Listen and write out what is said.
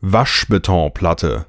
Waschbetonplatte.